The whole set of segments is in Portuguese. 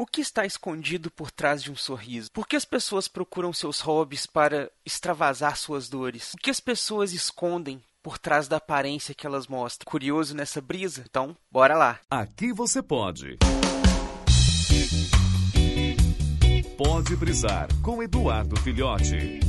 O que está escondido por trás de um sorriso? Por que as pessoas procuram seus hobbies para extravasar suas dores? O que as pessoas escondem por trás da aparência que elas mostram? Curioso nessa brisa? Então, bora lá. Aqui você pode. Pode brisar com Eduardo Filhote.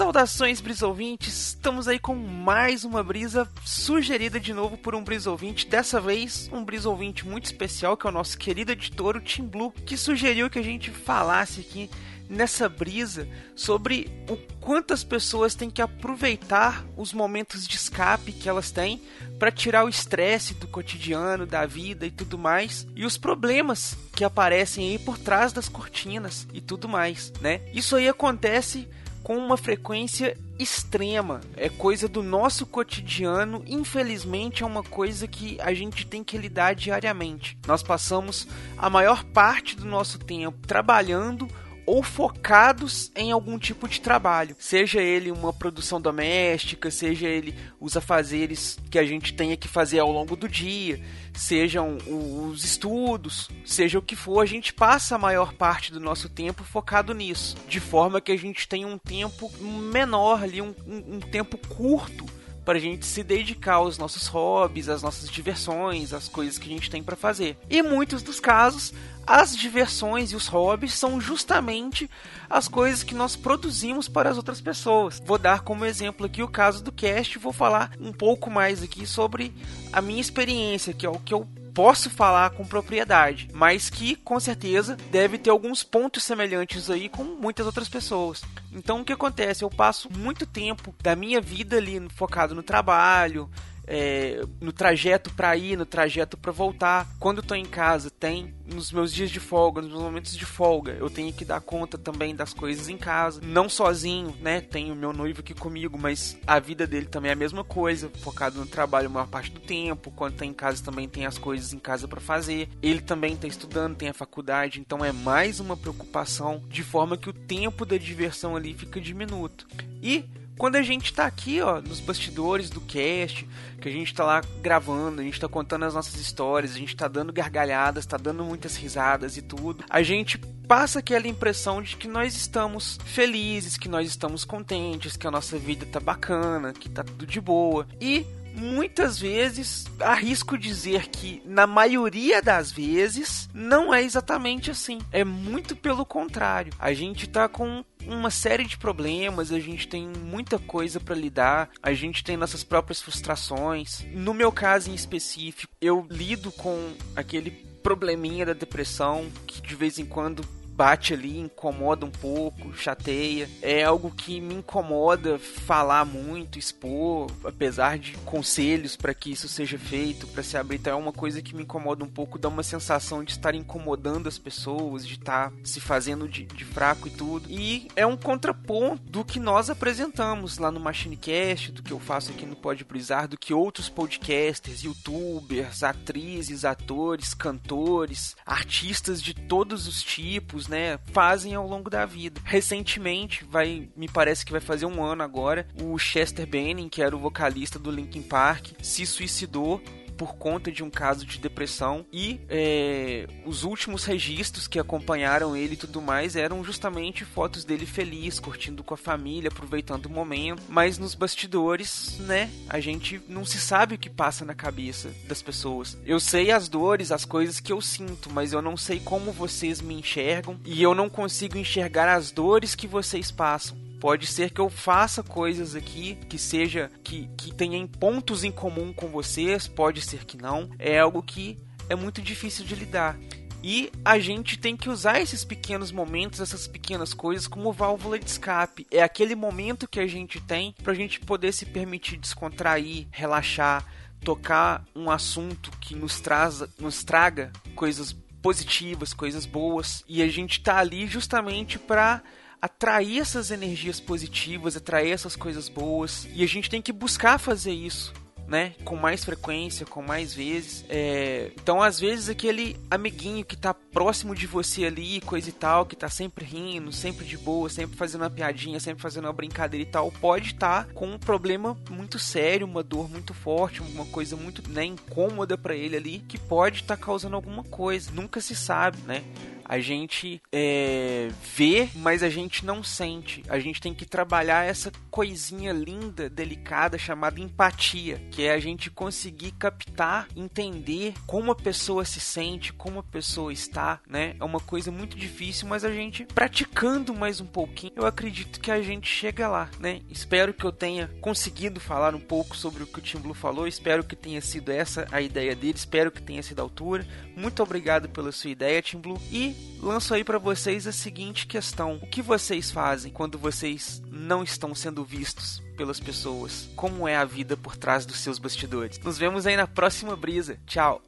Saudações, brisouvintes! Estamos aí com mais uma brisa sugerida de novo por um brisouvinte. Dessa vez, um brisouvinte muito especial, que é o nosso querido editor, o Tim Blue, que sugeriu que a gente falasse aqui nessa brisa sobre o quanto as pessoas têm que aproveitar os momentos de escape que elas têm para tirar o estresse do cotidiano, da vida e tudo mais, e os problemas que aparecem aí por trás das cortinas e tudo mais, né? Isso aí acontece com uma frequência extrema. É coisa do nosso cotidiano, infelizmente é uma coisa que a gente tem que lidar diariamente. Nós passamos a maior parte do nosso tempo trabalhando ou focados em algum tipo de trabalho, seja ele uma produção doméstica, seja ele os afazeres que a gente tenha que fazer ao longo do dia, sejam os estudos, seja o que for, a gente passa a maior parte do nosso tempo focado nisso, de forma que a gente tem um tempo menor ali, um, um, um tempo curto para a gente se dedicar aos nossos hobbies, às nossas diversões, às coisas que a gente tem para fazer. E muitos dos casos, as diversões e os hobbies são justamente as coisas que nós produzimos para as outras pessoas. Vou dar como exemplo aqui o caso do cast, vou falar um pouco mais aqui sobre a minha experiência, que é o que eu posso falar com propriedade, mas que com certeza deve ter alguns pontos semelhantes aí com muitas outras pessoas. Então o que acontece? Eu passo muito tempo da minha vida ali focado no trabalho, é, no trajeto para ir, no trajeto para voltar. Quando tô em casa, tem nos meus dias de folga, nos meus momentos de folga, eu tenho que dar conta também das coisas em casa, não sozinho, né? Tenho meu noivo aqui comigo, mas a vida dele também é a mesma coisa, focado no trabalho a maior parte do tempo. Quando tá em casa também tem as coisas em casa para fazer. Ele também tá estudando, tem a faculdade, então é mais uma preocupação de forma que o tempo da diversão ali fica diminuto. E quando a gente tá aqui, ó, nos bastidores do cast, que a gente tá lá gravando, a gente tá contando as nossas histórias, a gente tá dando gargalhadas, tá dando muitas risadas e tudo, a gente passa aquela impressão de que nós estamos felizes, que nós estamos contentes, que a nossa vida tá bacana, que tá tudo de boa. E muitas vezes arrisco dizer que na maioria das vezes não é exatamente assim. É muito pelo contrário. A gente tá com uma série de problemas, a gente tem muita coisa para lidar, a gente tem nossas próprias frustrações. No meu caso em específico, eu lido com aquele probleminha da depressão que de vez em quando bate ali, incomoda um pouco, chateia. É algo que me incomoda falar muito, expor, apesar de conselhos para que isso seja feito, para se abrir. Então é uma coisa que me incomoda um pouco, dá uma sensação de estar incomodando as pessoas, de estar se fazendo de, de fraco e tudo. E é um contraponto do que nós apresentamos lá no Machinecast, do que eu faço aqui no Pode Brisar, do que outros podcasters, youtubers, atrizes, atores, cantores, artistas de todos os tipos, né, fazem ao longo da vida. Recentemente, vai, me parece que vai fazer um ano agora, o Chester Benning, que era o vocalista do Linkin Park, se suicidou por conta de um caso de depressão e é, os últimos registros que acompanharam ele e tudo mais eram justamente fotos dele feliz, curtindo com a família, aproveitando o momento. Mas nos bastidores, né, a gente não se sabe o que passa na cabeça das pessoas. Eu sei as dores, as coisas que eu sinto, mas eu não sei como vocês me enxergam e eu não consigo enxergar as dores que vocês passam. Pode ser que eu faça coisas aqui que seja que, que tenha pontos em comum com vocês, pode ser que não. É algo que é muito difícil de lidar. E a gente tem que usar esses pequenos momentos, essas pequenas coisas como válvula de escape. É aquele momento que a gente tem para a gente poder se permitir descontrair, relaxar, tocar um assunto que nos, traz, nos traga coisas positivas, coisas boas. E a gente tá ali justamente para atrair essas energias positivas, atrair essas coisas boas. E a gente tem que buscar fazer isso né? Com mais frequência, com mais vezes. É... Então, às vezes, aquele amiguinho que tá próximo de você ali, coisa e tal, que tá sempre rindo, sempre de boa, sempre fazendo uma piadinha, sempre fazendo uma brincadeira e tal, pode estar tá com um problema muito sério, uma dor muito forte, uma coisa muito né, incômoda para ele ali, que pode estar tá causando alguma coisa. Nunca se sabe, né? A gente é, vê, mas a gente não sente. A gente tem que trabalhar essa coisinha linda, delicada, chamada empatia, que é a gente conseguir captar, entender como a pessoa se sente, como a pessoa está, né? É uma coisa muito difícil, mas a gente praticando mais um pouquinho, eu acredito que a gente chega lá, né? Espero que eu tenha conseguido falar um pouco sobre o que o Tim falou, espero que tenha sido essa a ideia dele, espero que tenha sido a altura. Muito obrigado pela sua ideia, Tim Blue. E lanço aí para vocês a seguinte questão: o que vocês fazem quando vocês não estão sendo vistos pelas pessoas? Como é a vida por trás dos seus bastidores? Nos vemos aí na próxima brisa. Tchau.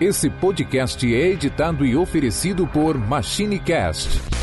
Esse podcast é editado e oferecido por MachineCast